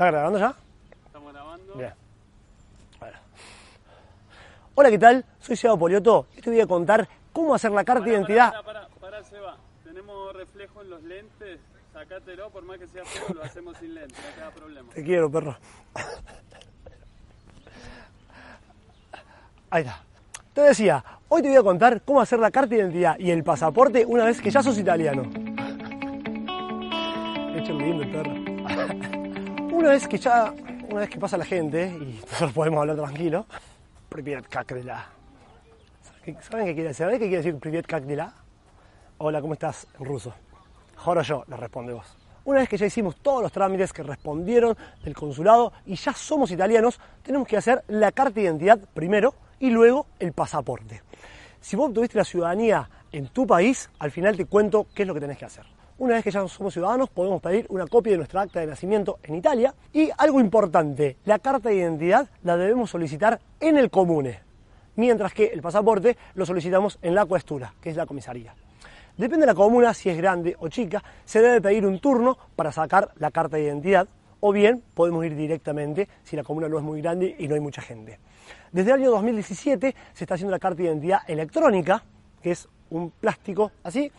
¿Está grabando ya? Estamos grabando. Bien. Hola, ¿qué tal? Soy Seba Polioto y te voy a contar cómo hacer la carta de identidad. Pará, pará, Seba. Tenemos reflejo en los lentes. Sacátelo, por más que sea feo, lo hacemos sin lentes, no te da problema. Te quiero, perro. Ahí está. Te decía, hoy te voy a contar cómo hacer la carta de identidad y el pasaporte una vez que ya sos italiano. Hecho lindo el perro. Una vez que ya, una vez que pasa la gente y nosotros podemos hablar tranquilo, Privet kak de la. ¿Saben qué quiere decir? ¿Saben qué quiere decir Privet kak de la? Hola, ¿cómo estás? En ruso. Ahora yo, le responde vos. Una vez que ya hicimos todos los trámites que respondieron del consulado y ya somos italianos, tenemos que hacer la carta de identidad primero y luego el pasaporte. Si vos obtuviste la ciudadanía en tu país, al final te cuento qué es lo que tenés que hacer. Una vez que ya somos ciudadanos, podemos pedir una copia de nuestra acta de nacimiento en Italia. Y algo importante, la carta de identidad la debemos solicitar en el comune, mientras que el pasaporte lo solicitamos en la cuestura, que es la comisaría. Depende de la comuna, si es grande o chica, se debe pedir un turno para sacar la carta de identidad, o bien podemos ir directamente si la comuna no es muy grande y no hay mucha gente. Desde el año 2017 se está haciendo la carta de identidad electrónica, que es un plástico así,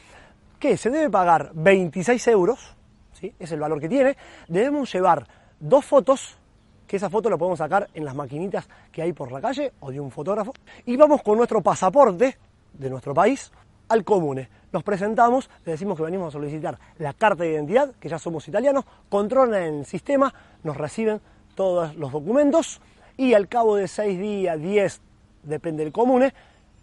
que se debe pagar 26 euros, ¿sí? es el valor que tiene, debemos llevar dos fotos, que esa foto la podemos sacar en las maquinitas que hay por la calle o de un fotógrafo, y vamos con nuestro pasaporte de nuestro país al comune. Nos presentamos, le decimos que venimos a solicitar la carta de identidad, que ya somos italianos, controlan el sistema, nos reciben todos los documentos y al cabo de seis días, 10, depende del comune,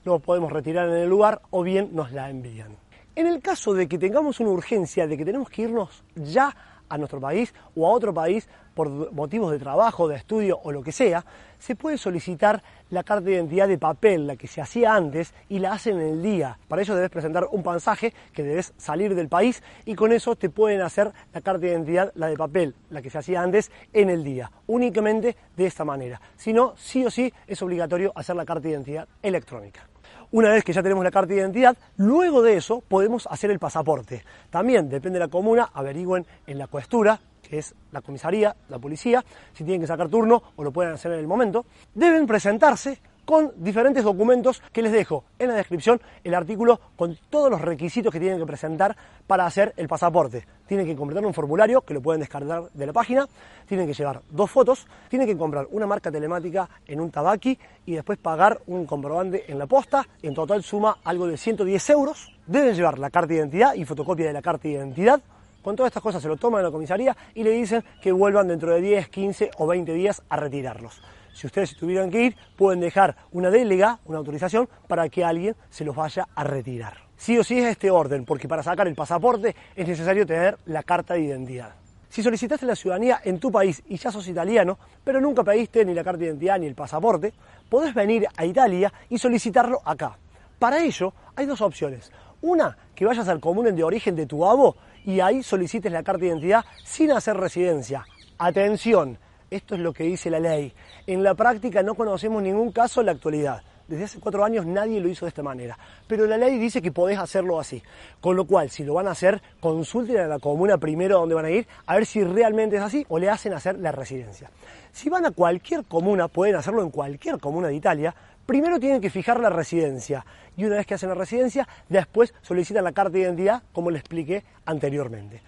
lo podemos retirar en el lugar o bien nos la envían. En el caso de que tengamos una urgencia, de que tenemos que irnos ya a nuestro país o a otro país por motivos de trabajo, de estudio o lo que sea, se puede solicitar la carta de identidad de papel, la que se hacía antes, y la hacen en el día. Para ello debes presentar un pasaje que debes salir del país y con eso te pueden hacer la carta de identidad, la de papel, la que se hacía antes, en el día. Únicamente de esta manera. Si no, sí o sí es obligatorio hacer la carta de identidad electrónica. Una vez que ya tenemos la carta de identidad, luego de eso podemos hacer el pasaporte. También, depende de la comuna, averigüen en la cuestura, que es la comisaría, la policía, si tienen que sacar turno o lo pueden hacer en el momento. Deben presentarse con diferentes documentos que les dejo en la descripción el artículo con todos los requisitos que tienen que presentar para hacer el pasaporte. Tienen que completar un formulario que lo pueden descargar de la página, tienen que llevar dos fotos, tienen que comprar una marca telemática en un tabaqui y después pagar un comprobante en la posta. En total suma algo de 110 euros. Deben llevar la carta de identidad y fotocopia de la carta de identidad. Con todas estas cosas se lo toman en la comisaría y le dicen que vuelvan dentro de 10, 15 o 20 días a retirarlos si ustedes tuvieran que ir, pueden dejar una délega, una autorización, para que alguien se los vaya a retirar. Sí o sí es este orden, porque para sacar el pasaporte es necesario tener la carta de identidad. Si solicitaste la ciudadanía en tu país y ya sos italiano, pero nunca pediste ni la carta de identidad ni el pasaporte, podés venir a Italia y solicitarlo acá. Para ello hay dos opciones. Una, que vayas al común de origen de tu abo y ahí solicites la carta de identidad sin hacer residencia. Atención, esto es lo que dice la ley. En la práctica no conocemos ningún caso en la actualidad. Desde hace cuatro años nadie lo hizo de esta manera. Pero la ley dice que podés hacerlo así. Con lo cual, si lo van a hacer, consulten a la comuna primero donde van a ir, a ver si realmente es así o le hacen hacer la residencia. Si van a cualquier comuna, pueden hacerlo en cualquier comuna de Italia, primero tienen que fijar la residencia. Y una vez que hacen la residencia, después solicitan la carta de identidad, como le expliqué anteriormente.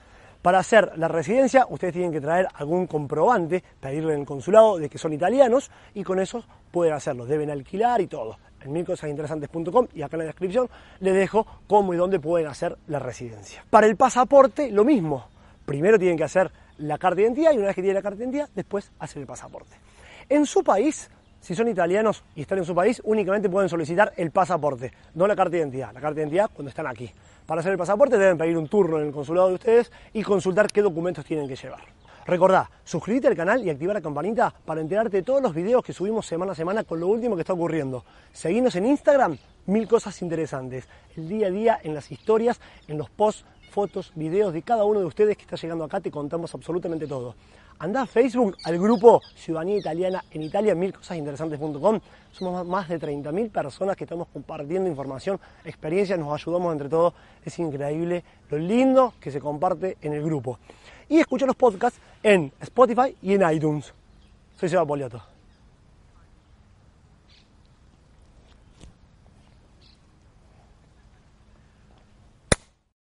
Para hacer la residencia, ustedes tienen que traer algún comprobante, pedirle en el consulado de que son italianos y con eso pueden hacerlo. Deben alquilar y todo. En milcosasinteresantes.com y acá en la descripción les dejo cómo y dónde pueden hacer la residencia. Para el pasaporte, lo mismo. Primero tienen que hacer la carta de identidad y una vez que tienen la carta de identidad, después hacen el pasaporte. En su país, si son italianos y están en su país, únicamente pueden solicitar el pasaporte, no la carta de identidad. La carta de identidad cuando están aquí. Para hacer el pasaporte deben pedir un turno en el consulado de ustedes y consultar qué documentos tienen que llevar. Recordá, suscríbete al canal y activar la campanita para enterarte de todos los videos que subimos semana a semana con lo último que está ocurriendo. Seguinos en Instagram, mil cosas interesantes. El día a día en las historias, en los posts, fotos, videos de cada uno de ustedes que está llegando acá, te contamos absolutamente todo. Anda a Facebook, al grupo Ciudadanía Italiana en Italia, milcosasinteresantes.com. Somos más de 30.000 personas que estamos compartiendo información, experiencias, nos ayudamos entre todos. Es increíble lo lindo que se comparte en el grupo. Y escucha los podcasts en Spotify y en iTunes. Soy Seba Poliato.